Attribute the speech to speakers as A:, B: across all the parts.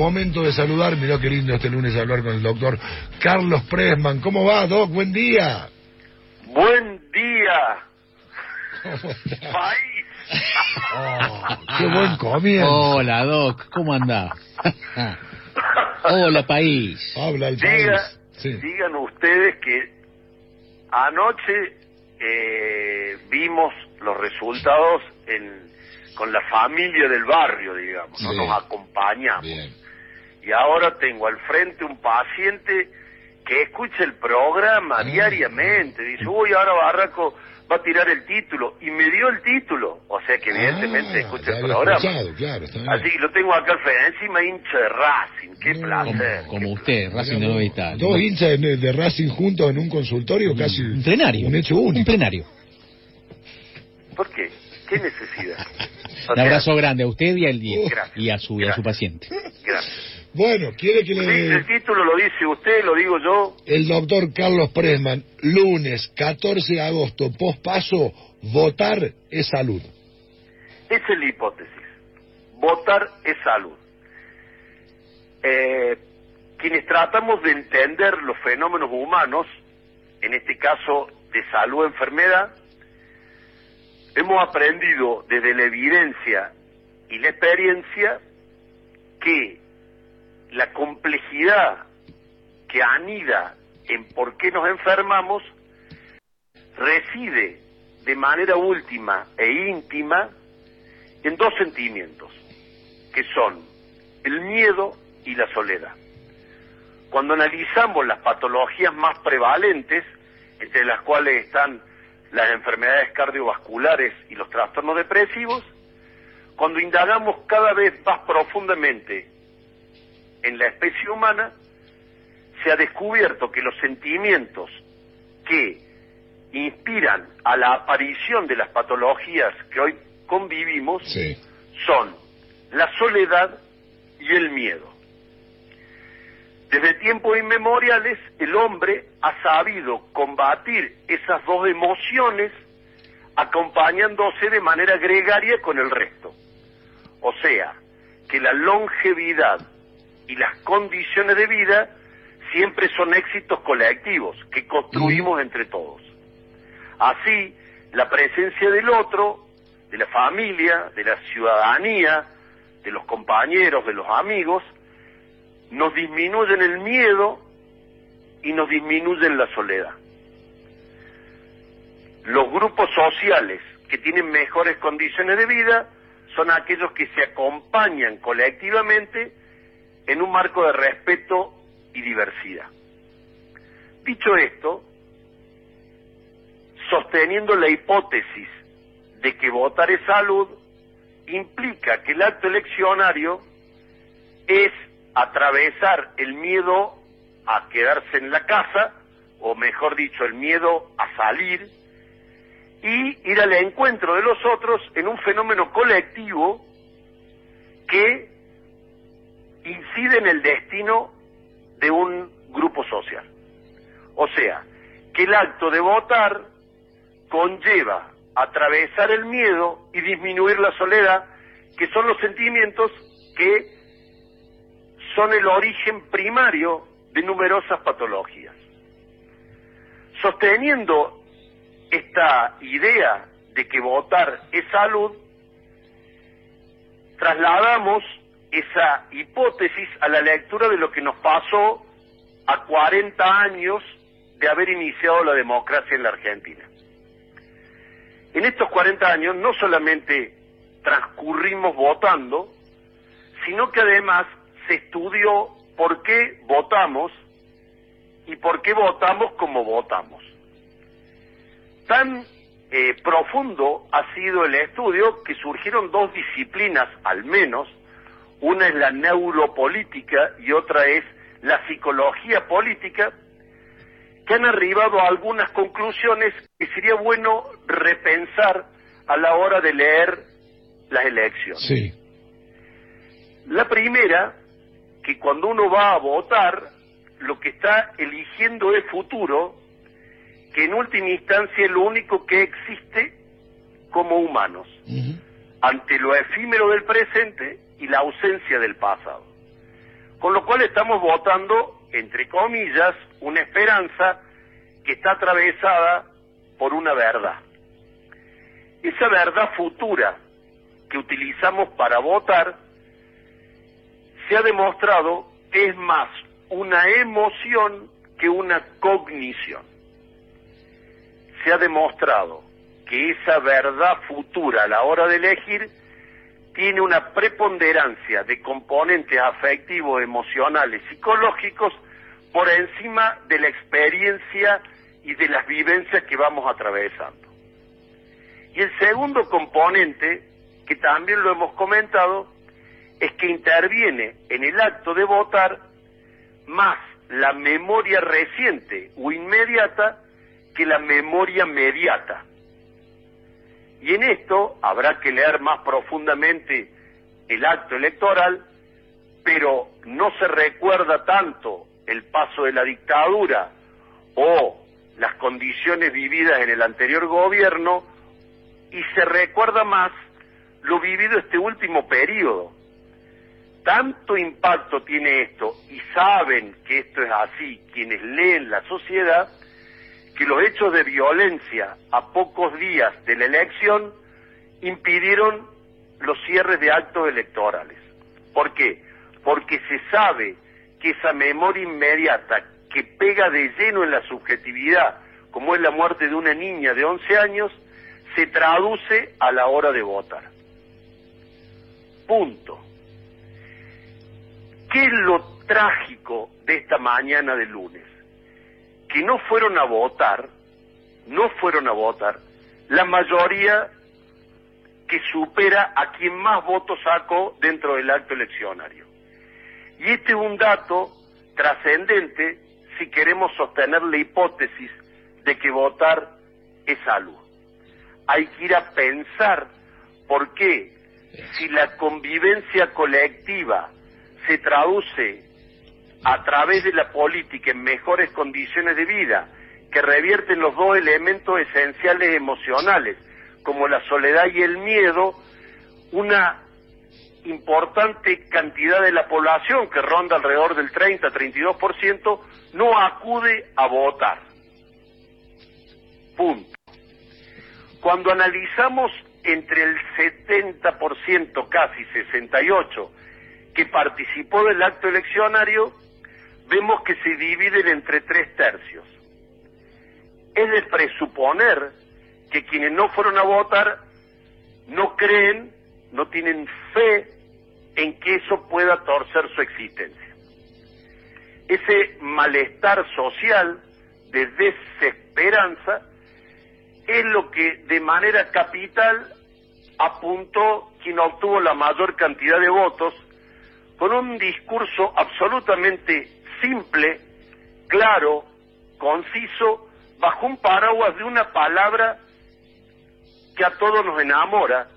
A: momento de saludar, mirá qué lindo este lunes hablar con el doctor Carlos Presman. ¿Cómo va, Doc? Buen día.
B: Buen día. País.
A: Oh, qué buen comienzo.
C: Hola, Doc, ¿cómo andás? Hola, país.
A: Habla el
B: Diga-
A: país. Sí.
B: Digan ustedes que anoche eh, vimos los resultados en, con la familia del barrio, digamos, ¿no?
A: Sí.
B: nos acompañamos.
A: Bien.
B: Y ahora tengo al frente un paciente que escucha el programa
A: Ah.
B: diariamente. Dice, uy, ahora Barraco va a tirar el título. Y me dio el título. O sea que evidentemente
A: Ah,
B: escucha
A: ya
B: el programa.
A: claro, está bien.
B: Así que lo tengo acá al frente. Encima hincha de Racing. Qué
A: No,
B: placer.
C: Como, como usted, Racing de Nueva Italia.
A: Dos hinchas de, de Racing juntos en un consultorio, casi
C: Un plenario.
A: un hecho
C: Un
A: único.
C: plenario.
B: ¿Por qué? ¿Qué necesidad?
C: Un abrazo grande a usted y, al, y,
B: Gracias.
C: y a, su, y a su paciente.
B: Gracias.
A: Bueno, quiere que
B: Sí,
A: le...
B: el título lo dice usted, lo digo yo.
A: El doctor Carlos Presman, lunes 14 de agosto, pospaso, votar es salud.
B: Esa es la hipótesis. Votar es salud. Eh, quienes tratamos de entender los fenómenos humanos, en este caso de salud enfermedad, hemos aprendido desde la evidencia y la experiencia que la complejidad que anida en por qué nos enfermamos reside de manera última e íntima en dos sentimientos, que son el miedo y la soledad. Cuando analizamos las patologías más prevalentes, entre las cuales están las enfermedades cardiovasculares y los trastornos depresivos, cuando indagamos cada vez más profundamente en la especie humana, se ha descubierto que los sentimientos que inspiran a la aparición de las patologías que hoy convivimos
A: Sí.
B: son la soledad y el miedo. Desde tiempos inmemoriales el hombre ha sabido combatir esas dos emociones acompañándose de manera gregaria con el resto. O sea, que la longevidad y las condiciones de vida siempre son éxitos colectivos que construimos entre todos. Así, la presencia del otro, de la familia, de la ciudadanía, de los compañeros, de los amigos, nos disminuyen el miedo y nos disminuyen la soledad. Los grupos sociales que tienen mejores condiciones de vida son aquellos que se acompañan colectivamente en un marco de respeto y diversidad. Dicho esto, sosteniendo la hipótesis de que votar es salud, implica que el acto eleccionario es atravesar el miedo a quedarse en la casa, o mejor dicho, el miedo a salir, y ir al encuentro de los otros en un fenómeno colectivo que incide en el destino de un grupo social. O sea, que el acto de votar conlleva atravesar el miedo y disminuir la soledad, que son los sentimientos que son el origen primario de numerosas patologías. Sosteniendo esta idea de que votar es salud, trasladamos esa hipótesis a la lectura de lo que nos pasó a 40 años de haber iniciado la democracia en la Argentina. En estos 40 años no solamente transcurrimos votando, sino que además se estudió por qué votamos y por qué votamos como votamos. Tan eh, profundo ha sido el estudio que surgieron dos disciplinas al menos, una es la neuropolítica y otra es la psicología política, que han arribado a algunas conclusiones que sería bueno repensar a la hora de leer las elecciones.
A: Sí.
B: La primera, que cuando uno va a votar, lo que está eligiendo es futuro, que en última instancia es lo único que existe como humanos, ante lo efímero del presente y la ausencia del pasado. Con lo cual estamos votando, entre comillas, una esperanza que está atravesada por una verdad. Esa verdad futura que utilizamos para votar se ha demostrado es más una emoción que una cognición. Se ha demostrado que esa verdad futura a la hora de elegir tiene una preponderancia de componentes afectivos, emocionales, psicológicos por encima de la experiencia y de las vivencias que vamos atravesando. Y el segundo componente, que también lo hemos comentado, es que interviene en el acto de votar más la memoria reciente o inmediata que la memoria mediata. Y en esto habrá que leer más profundamente el acto electoral, pero no se recuerda tanto el paso de la dictadura o las condiciones vividas en el anterior gobierno y se recuerda más lo vivido este último periodo. Tanto impacto tiene esto y saben que esto es así quienes leen la sociedad, que los hechos de violencia a pocos días de la elección impidieron los cierres de actos electorales. ¿Por qué? Porque se sabe que esa memoria inmediata que pega de lleno en la subjetividad, como es la muerte de una niña de 11 años, se traduce a la hora de votar. Punto. ¿Qué es lo trágico de esta mañana de lunes? Que no fueron a votar, no fueron a votar, la mayoría que supera a quien más votos sacó dentro del acto eleccionario. Y este es un dato trascendente si queremos sostener la hipótesis de que votar es salud. Hay que ir a pensar por qué, si la convivencia colectiva se traduce a través de la política en mejores condiciones de vida, que revierten los dos elementos esenciales emocionales, como la soledad y el miedo, una importante cantidad de la población, que ronda alrededor del 30-32%, no acude a votar. Punto. Cuando analizamos entre el 70%, casi 68%, que participó del acto eleccionario, vemos que se dividen entre tres tercios. Es de presuponer que quienes no fueron a votar no creen, no tienen fe en que eso pueda torcer su existencia. Ese malestar social de desesperanza es lo que de manera capital apuntó quien obtuvo la mayor cantidad de votos con un discurso absolutamente simple, claro, conciso, bajo un paraguas de una palabra que a todos nos enamora,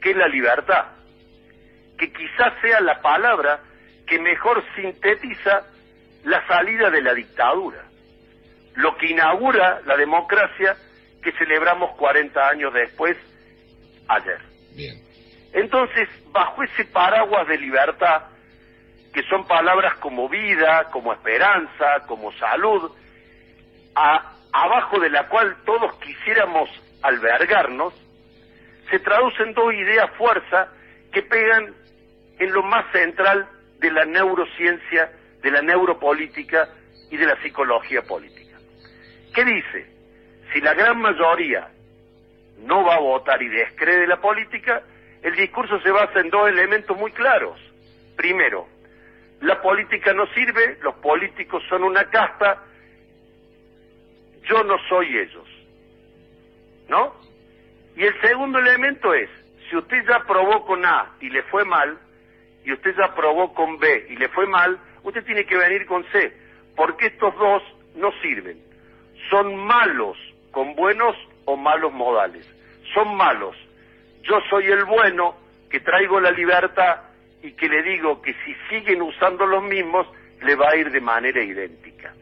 B: que es la libertad, que quizás sea la palabra que mejor sintetiza la salida de la dictadura, lo que inaugura la democracia que celebramos 40 años después, ayer. Entonces, bajo ese paraguas de libertad, que son palabras como vida, como esperanza, como salud, abajo de la cual todos quisiéramos albergarnos, se traducen dos ideas fuerza que pegan en lo más central de la neurociencia, de la neuropolítica y de la psicología política. ¿Qué dice? Si la gran mayoría no va a votar y descree la política, el discurso se basa en dos elementos muy claros. Primero, la política no sirve, los políticos son una casta, yo no soy ellos. ¿No? Y el segundo elemento es, si usted ya probó con A y le fue mal, y usted ya probó con B y le fue mal, usted tiene que venir con C, porque estos dos no sirven. Son malos con buenos o malos modales. Son malos. Yo soy el bueno que traigo la libertad y que le digo que si siguen usando los mismos, le va a ir de manera idéntica.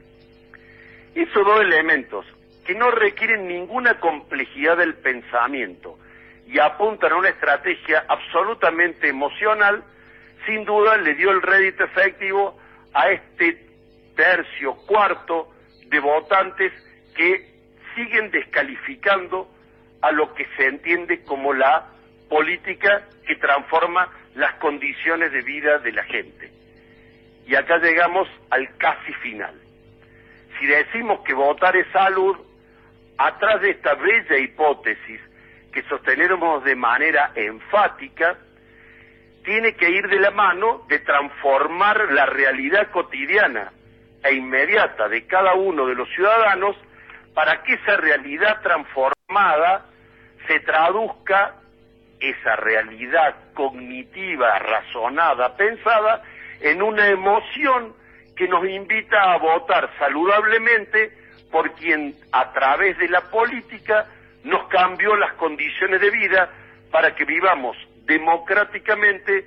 B: Esos dos elementos, que no requieren ninguna complejidad del pensamiento y apuntan a una estrategia absolutamente emocional, sin duda le dio el rédito efectivo a este tercio, cuarto de votantes que siguen descalificando a lo que se entiende como la política que transforma las condiciones de vida de la gente. Y acá llegamos al casi final. Si decimos que votar es salud, atrás de esta bella hipótesis que sostenemos de manera enfática, tiene que ir de la mano de transformar la realidad cotidiana e inmediata de cada uno de los ciudadanos para que esa realidad transformada se traduzca esa realidad cognitiva, razonada, pensada, en una emoción que nos invita a votar saludablemente por quien a través de la política nos cambió las condiciones de vida para que vivamos democráticamente,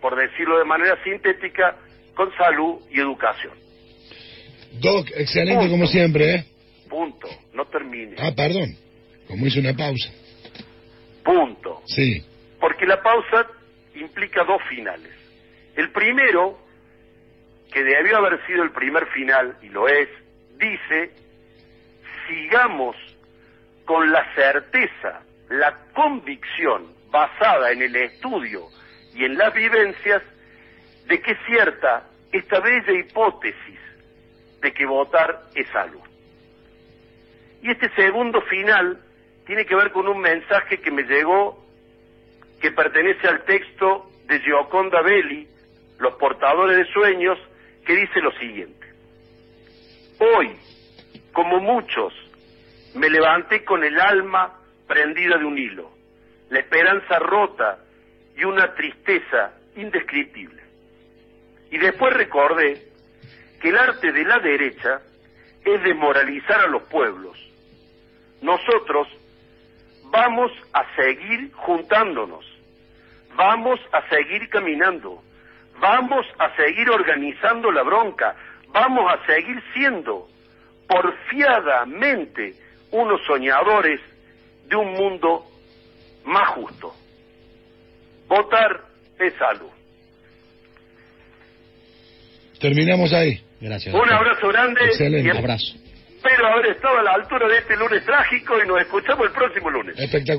B: por decirlo de manera sintética, con salud y educación.
A: Doc, excelente como siempre, ¿eh?
B: Punto. No termine.
A: Ah, perdón. Como hice una pausa. Sí.
B: Porque la pausa implica dos finales. El primero, que debió haber sido el primer final, y lo es, dice, sigamos con la certeza, la convicción basada en el estudio y en las vivencias de que es cierta esta bella hipótesis de que votar es salud. Y este segundo final tiene que ver con un mensaje que me llegó que pertenece al texto de Gioconda Belli, Los portadores de sueños, que dice lo siguiente. Hoy, como muchos, me levanté con el alma prendida de un hilo, la esperanza rota y una tristeza indescriptible. Y después recordé que el arte de la derecha es desmoralizar a los pueblos. Nosotros vamos a seguir juntándonos, vamos a seguir caminando, vamos a seguir organizando la bronca, vamos a seguir siendo porfiadamente unos soñadores de un mundo más justo. Votar es salud.
A: Terminamos ahí.
C: Gracias.
B: Un abrazo grande
A: Excelente.
B: y
C: abrazo.
B: espero haber estado a la altura de este lunes trágico y nos escuchamos el próximo lunes.
A: Espectacular.